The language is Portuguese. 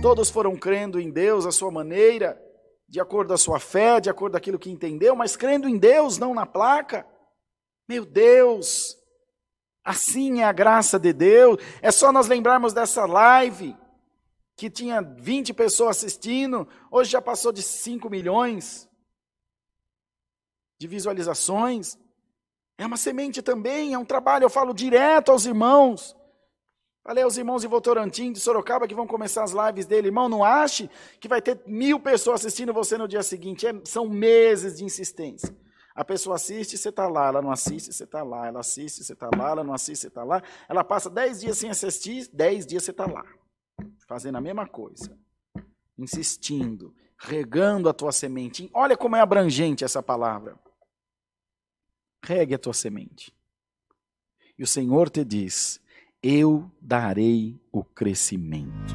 Todos foram crendo em Deus à sua maneira, de acordo com a sua fé, de acordo com aquilo que entendeu, mas crendo em Deus, não na placa. Meu Deus, assim é a graça de Deus. É só nós lembrarmos dessa live que tinha 20 pessoas assistindo, hoje já passou de 5 milhões de visualizações. É uma semente também, é um trabalho, eu falo direto aos irmãos. Falei aos irmãos de Votorantim, de Sorocaba, que vão começar as lives dele. Irmão, não ache que vai ter mil pessoas assistindo você no dia seguinte. É, são meses de insistência. A pessoa assiste, você está lá. Ela não assiste, você está lá. Ela assiste, você está lá. Ela não assiste, você está lá. Ela passa dez dias sem assistir, dez dias você está lá. Fazendo a mesma coisa. Insistindo, regando a tua semente. Olha como é abrangente essa palavra. Regue a tua semente. E o Senhor te diz: Eu darei o crescimento.